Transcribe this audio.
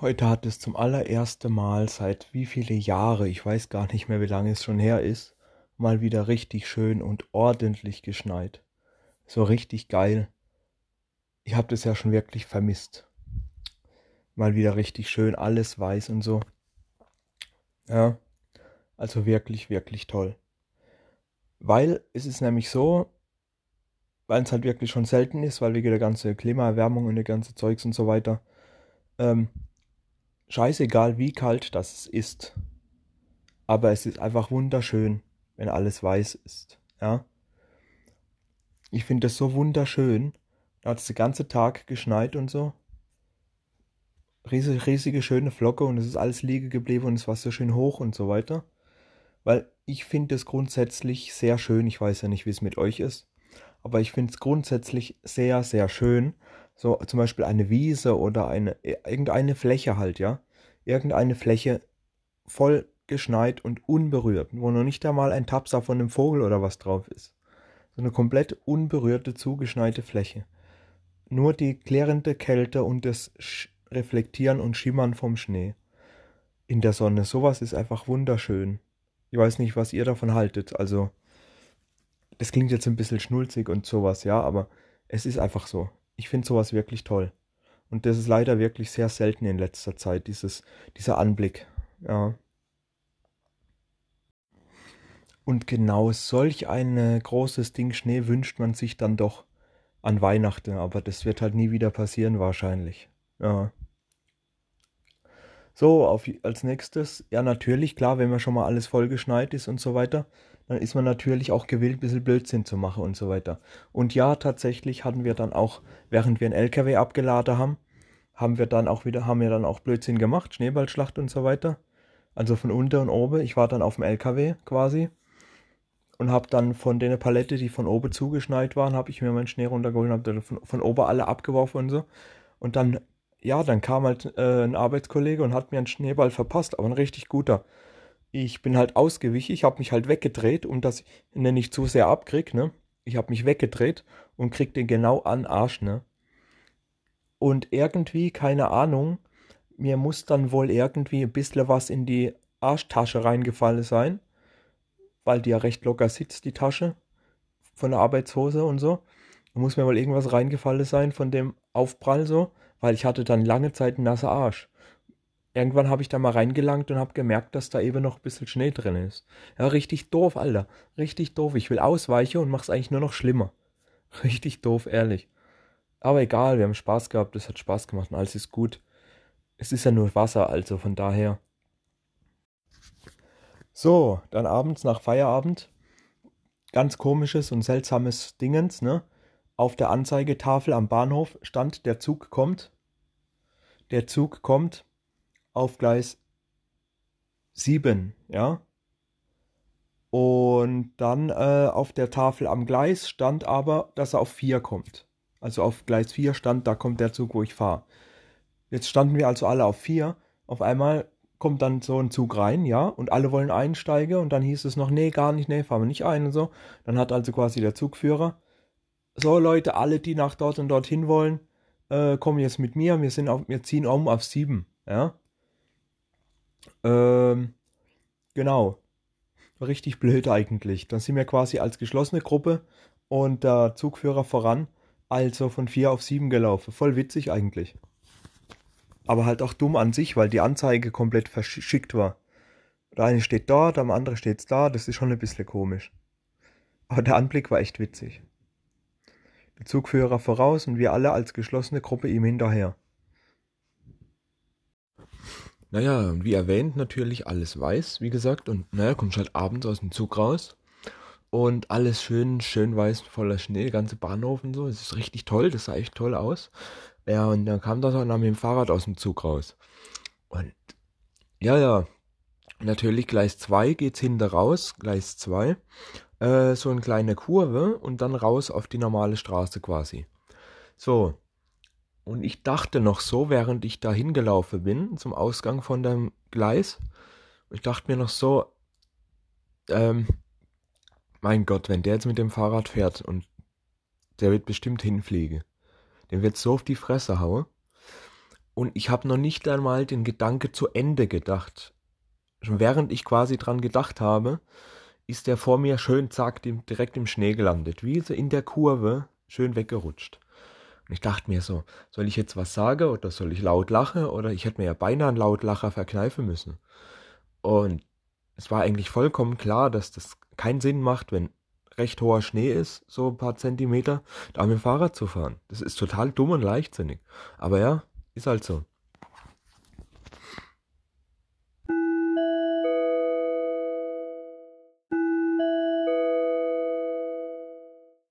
Heute hat es zum allerersten Mal seit wie viele Jahre, ich weiß gar nicht mehr, wie lange es schon her ist, mal wieder richtig schön und ordentlich geschneit. So richtig geil. Ich habe das ja schon wirklich vermisst. Mal wieder richtig schön, alles weiß und so. Ja, also wirklich, wirklich toll. Weil es ist nämlich so, weil es halt wirklich schon selten ist, weil wegen der ganze Klimaerwärmung und der ganze Zeugs und so weiter, ähm, scheißegal wie kalt das ist. Aber es ist einfach wunderschön, wenn alles weiß ist. Ja. Ich finde das so wunderschön. Da hat es den ganzen Tag geschneit und so. Riesige, riesige schöne Flocke und es ist alles liegen geblieben und es war so schön hoch und so weiter. Weil ich finde es grundsätzlich sehr schön. Ich weiß ja nicht, wie es mit euch ist. Aber ich finde es grundsätzlich sehr, sehr schön, so zum Beispiel eine Wiese oder eine, irgendeine Fläche halt, ja. Irgendeine Fläche voll geschneit und unberührt, wo noch nicht einmal ein Tapser von einem Vogel oder was drauf ist. So eine komplett unberührte, zugeschneite Fläche. Nur die klärende Kälte und das Reflektieren und Schimmern vom Schnee in der Sonne. Sowas ist einfach wunderschön. Ich weiß nicht, was ihr davon haltet. Also, das klingt jetzt ein bisschen schnulzig und sowas, ja, aber es ist einfach so ich finde sowas wirklich toll. Und das ist leider wirklich sehr selten in letzter Zeit, dieses, dieser Anblick. Ja. Und genau solch ein äh, großes Ding Schnee wünscht man sich dann doch an Weihnachten, aber das wird halt nie wieder passieren wahrscheinlich. Ja. So, auf, als nächstes, ja natürlich, klar, wenn man schon mal alles vollgeschneit ist und so weiter, dann ist man natürlich auch gewillt, ein bisschen Blödsinn zu machen und so weiter. Und ja, tatsächlich hatten wir dann auch, während wir einen LKW abgeladen haben, haben wir dann auch wieder, haben wir dann auch Blödsinn gemacht, Schneeballschlacht und so weiter. Also von unten und oben. Ich war dann auf dem LKW quasi und habe dann von der Palette, die von oben zugeschneit waren, habe ich mir meinen Schnee runtergeholt und habe dann von, von oben alle abgeworfen und so. Und dann, ja, dann kam halt äh, ein Arbeitskollege und hat mir einen Schneeball verpasst, aber ein richtig guter ich bin halt ausgewichen, ich habe mich halt weggedreht, um dass ich nicht zu sehr abkrieg, ne? Ich habe mich weggedreht und krieg den genau an Arsch, ne? Und irgendwie, keine Ahnung, mir muss dann wohl irgendwie ein bisschen was in die Arschtasche reingefallen sein, weil die ja recht locker sitzt, die Tasche von der Arbeitshose und so. Da muss mir wohl irgendwas reingefallen sein von dem Aufprall so, weil ich hatte dann lange Zeit einen nassen Arsch irgendwann habe ich da mal reingelangt und habe gemerkt, dass da eben noch ein bisschen Schnee drin ist. Ja, richtig doof, Alter. Richtig doof. Ich will ausweichen und mache es eigentlich nur noch schlimmer. Richtig doof, ehrlich. Aber egal, wir haben Spaß gehabt, es hat Spaß gemacht und alles ist gut. Es ist ja nur Wasser, also von daher. So, dann abends nach Feierabend. Ganz komisches und seltsames Dingens, ne? Auf der Anzeigetafel am Bahnhof stand, der Zug kommt. Der Zug kommt auf Gleis 7, ja. Und dann äh, auf der Tafel am Gleis stand aber, dass er auf 4 kommt. Also auf Gleis 4 stand, da kommt der Zug, wo ich fahre. Jetzt standen wir also alle auf 4. Auf einmal kommt dann so ein Zug rein, ja, und alle wollen einsteigen und dann hieß es noch, nee, gar nicht, nee, fahren wir nicht ein und so. Dann hat also quasi der Zugführer, so Leute, alle, die nach dort und dorthin wollen, äh, kommen jetzt mit mir, wir sind auf, wir ziehen um auf 7, ja. Ähm, genau. Richtig blöd eigentlich. Dann sind wir quasi als geschlossene Gruppe und der Zugführer voran, also von 4 auf 7 gelaufen. Voll witzig eigentlich. Aber halt auch dumm an sich, weil die Anzeige komplett verschickt war. Der eine steht dort, am anderen steht da, das ist schon ein bisschen komisch. Aber der Anblick war echt witzig. Der Zugführer voraus und wir alle als geschlossene Gruppe ihm hinterher. Naja, wie erwähnt, natürlich alles weiß, wie gesagt. Und naja, kommst halt abends aus dem Zug raus. Und alles schön, schön weiß, voller Schnee, ganze Bahnhof und so. Es ist richtig toll, das sah echt toll aus. Ja, und dann kam das auch mit dem Fahrrad aus dem Zug raus. Und ja, ja, natürlich Gleis 2 geht's hinter raus, Gleis 2. Äh, so eine kleine Kurve und dann raus auf die normale Straße quasi. So, und ich dachte noch so, während ich da hingelaufen bin, zum Ausgang von dem Gleis, ich dachte mir noch so, ähm, mein Gott, wenn der jetzt mit dem Fahrrad fährt und der wird bestimmt hinfliegen. Den wird so auf die Fresse hauen. und ich habe noch nicht einmal den Gedanke zu Ende gedacht. Schon während ich quasi dran gedacht habe, ist der vor mir schön zack direkt im Schnee gelandet, wie so in der Kurve schön weggerutscht. Und ich dachte mir so, soll ich jetzt was sagen oder soll ich laut lachen oder ich hätte mir ja beinahe einen Lautlacher verkneifen müssen. Und es war eigentlich vollkommen klar, dass das keinen Sinn macht, wenn recht hoher Schnee ist, so ein paar Zentimeter, da mit dem Fahrrad zu fahren. Das ist total dumm und leichtsinnig. Aber ja, ist halt so.